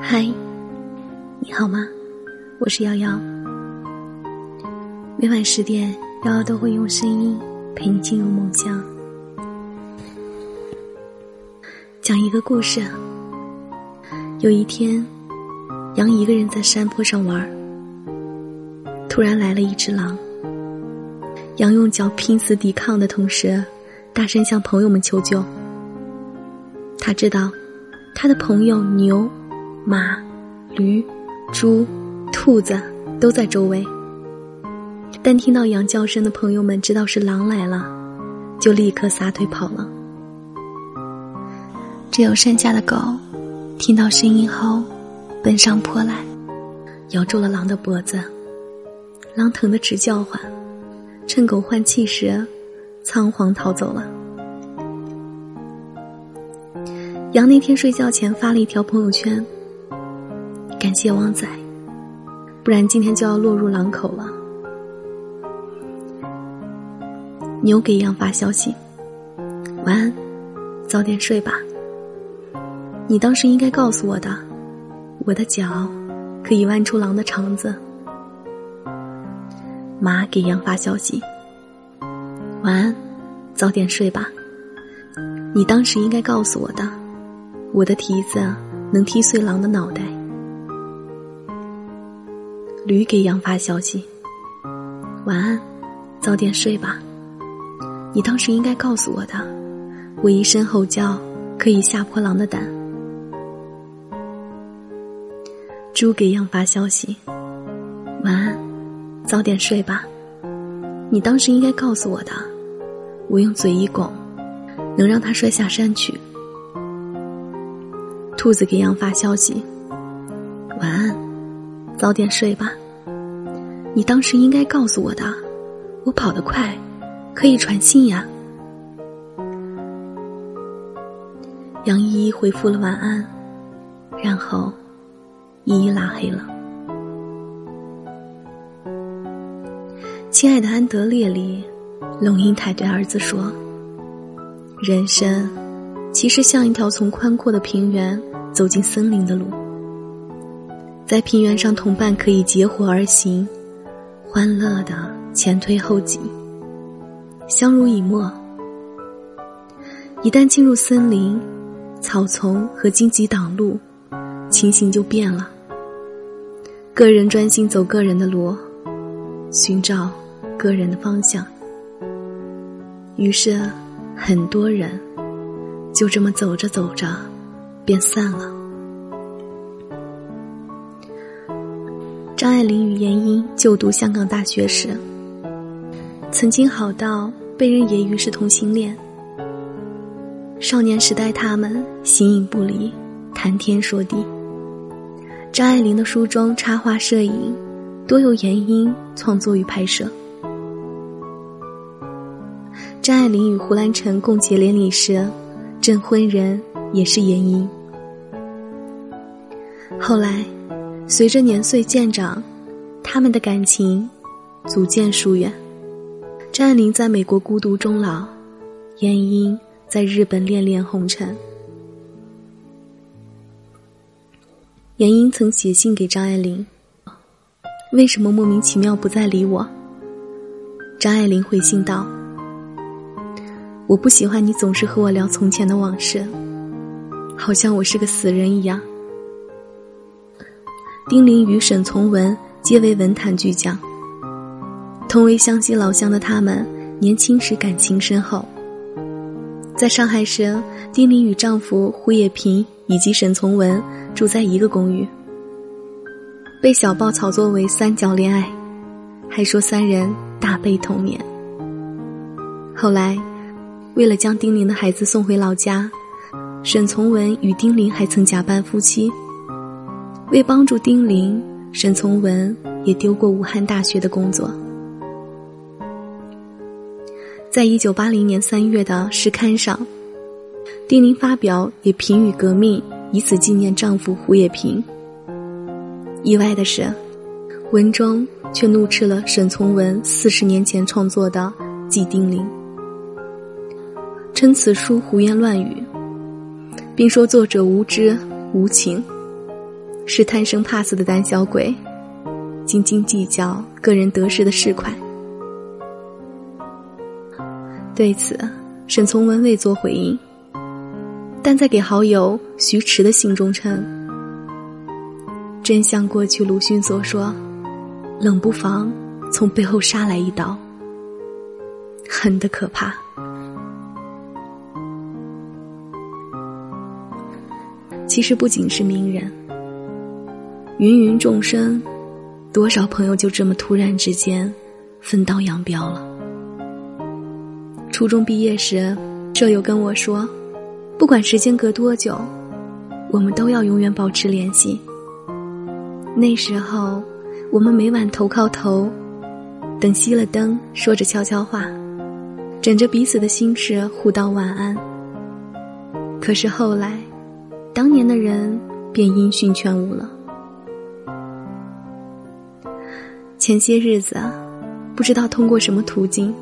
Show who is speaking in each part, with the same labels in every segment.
Speaker 1: 嗨，你好吗？我是瑶瑶。每晚十点，瑶瑶都会用声音陪你进入梦乡。讲一个故事。有一天，羊一个人在山坡上玩，突然来了一只狼。羊用脚拼死抵抗的同时，大声向朋友们求救。他知道，他的朋友牛、马、驴、猪、兔子都在周围。但听到羊叫声的朋友们知道是狼来了，就立刻撒腿跑了。只有山下的狗，听到声音后，奔上坡来，咬住了狼的脖子。狼疼得直叫唤。趁狗换气时，仓皇逃走了。羊那天睡觉前发了一条朋友圈：“感谢旺仔，不然今天就要落入狼口了。”牛给羊发消息：“晚安，早点睡吧。你当时应该告诉我的，我的脚可以剜出狼的肠子。”马给羊发消息：“晚安，早点睡吧。你当时应该告诉我的，我的蹄子能踢碎狼的脑袋。”驴给羊发消息：“晚安，早点睡吧。你当时应该告诉我的，我一声吼叫可以吓破狼的胆。”猪给羊发消息：“晚安。”早点睡吧，你当时应该告诉我的。我用嘴一拱，能让他摔下山去。兔子给羊发消息：晚安，早点睡吧。你当时应该告诉我的。我跑得快，可以传信呀。杨依依回复了晚安，然后依依拉黑了。亲爱的安德烈里，龙应台对儿子说：“人生其实像一条从宽阔的平原走进森林的路，在平原上，同伴可以结伙而行，欢乐的前推后挤，相濡以沫。一旦进入森林，草丛和荆棘挡路，情形就变了。个人专心走个人的路，寻找。”个人的方向，于是很多人就这么走着走着，便散了。张爱玲与闫英就读香港大学时，曾经好到被人揶揄是同性恋。少年时代，他们形影不离，谈天说地。张爱玲的书中插画、摄影多由闫英创作与拍摄。张爱玲与胡兰成共结连理时，证婚人也是闫英。后来，随着年岁渐长，他们的感情逐渐疏远。张爱玲在美国孤独终老，闫英在日本恋恋红尘。闫英曾写信给张爱玲：“为什么莫名其妙不再理我？”张爱玲回信道。我不喜欢你总是和我聊从前的往事，好像我是个死人一样。丁玲与沈从文皆为文坛巨匠，同为湘西老乡的他们，年轻时感情深厚。在上海时，丁玲与丈夫胡也平以及沈从文住在一个公寓，被小报炒作为三角恋爱，还说三人大悲童年。后来。为了将丁玲的孩子送回老家，沈从文与丁玲还曾假扮夫妻。为帮助丁玲，沈从文也丢过武汉大学的工作。在一九八零年三月的诗刊上，丁玲发表也评语革命，以此纪念丈夫胡也平。意外的是，文中却怒斥了沈从文四十年前创作的《祭丁玲》。称此书胡言乱语，并说作者无知无情。是贪生怕死的胆小鬼，斤斤计较个人得失的市侩。对此，沈从文未作回应，但在给好友徐迟的信中称：“真像过去鲁迅所说，冷不防从背后杀来一刀，狠得可怕。”其实不仅是名人，芸芸众生，多少朋友就这么突然之间分道扬镳了。初中毕业时，舍友跟我说：“不管时间隔多久，我们都要永远保持联系。”那时候，我们每晚头靠头，等熄了灯，说着悄悄话，枕着彼此的心事，互道晚安。可是后来，当年的人便音讯全无了。前些日子，不知道通过什么途径。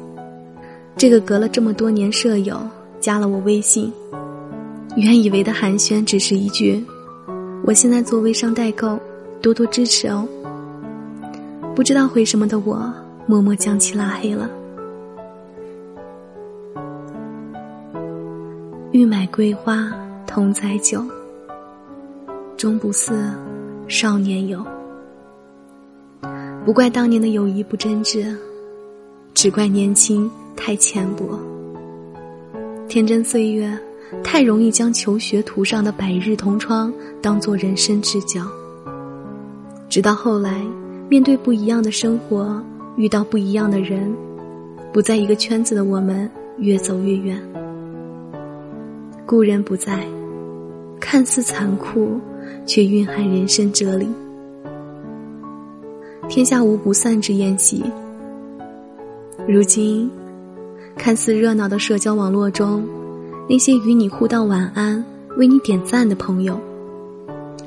Speaker 1: 这个隔了这么多年舍友加了我微信，原以为的寒暄只是一句：“我现在做微商代购，多多支持哦。”不知道回什么的我，默默将其拉黑了。欲买桂花同载酒，终不似少年游。不怪当年的友谊不真挚，只怪年轻。太浅薄，天真岁月，太容易将求学途上的百日同窗当做人生至交。直到后来，面对不一样的生活，遇到不一样的人，不在一个圈子的我们越走越远。故人不在，看似残酷，却蕴含人生哲理。天下无不散之宴席，如今。看似热闹的社交网络中，那些与你互道晚安、为你点赞的朋友，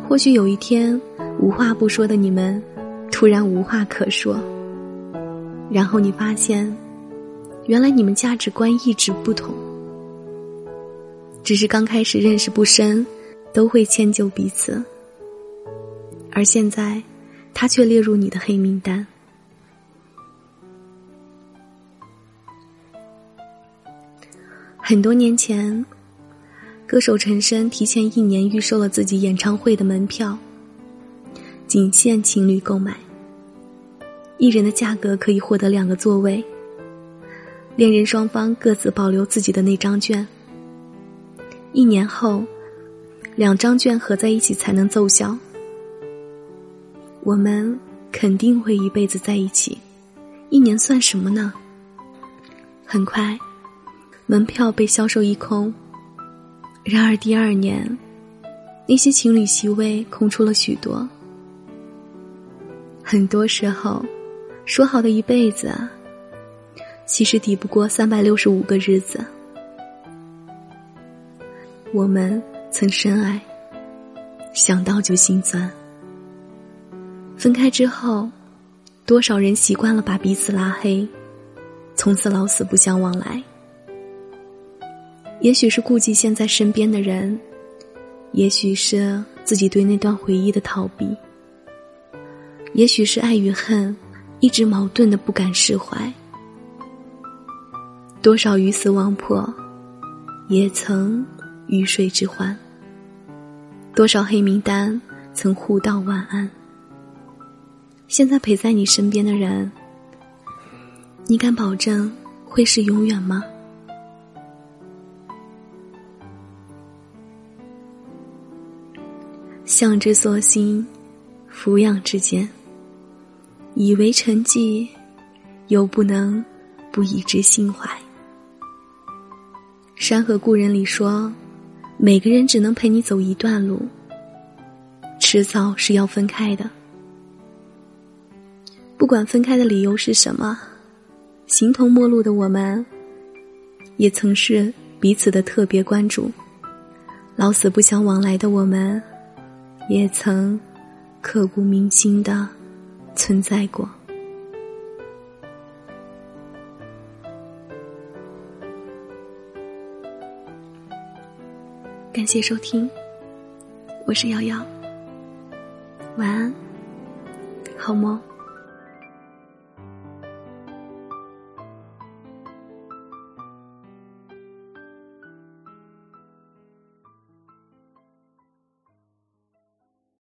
Speaker 1: 或许有一天，无话不说的你们，突然无话可说。然后你发现，原来你们价值观一直不同，只是刚开始认识不深，都会迁就彼此，而现在，他却列入你的黑名单。很多年前，歌手陈升提前一年预售了自己演唱会的门票，仅限情侣购买。一人的价格可以获得两个座位，恋人双方各自保留自己的那张券。一年后，两张券合在一起才能奏效。我们肯定会一辈子在一起，一年算什么呢？很快。门票被销售一空。然而第二年，那些情侣席位空出了许多。很多时候，说好的一辈子，其实抵不过三百六十五个日子。我们曾深爱，想到就心酸。分开之后，多少人习惯了把彼此拉黑，从此老死不相往来。也许是顾及现在身边的人，也许是自己对那段回忆的逃避，也许是爱与恨一直矛盾的不敢释怀。多少鱼死网破，也曾鱼水之欢。多少黑名单曾互道晚安。现在陪在你身边的人，你敢保证会是永远吗？向之所欣，俯仰之间，以为沉寂，又不能不以之心怀。《山河故人》里说：“每个人只能陪你走一段路，迟早是要分开的。不管分开的理由是什么，形同陌路的我们，也曾是彼此的特别关注。老死不相往来的我们。”也曾刻骨铭心的存在过。感谢收听，我是瑶瑶。晚安，好梦。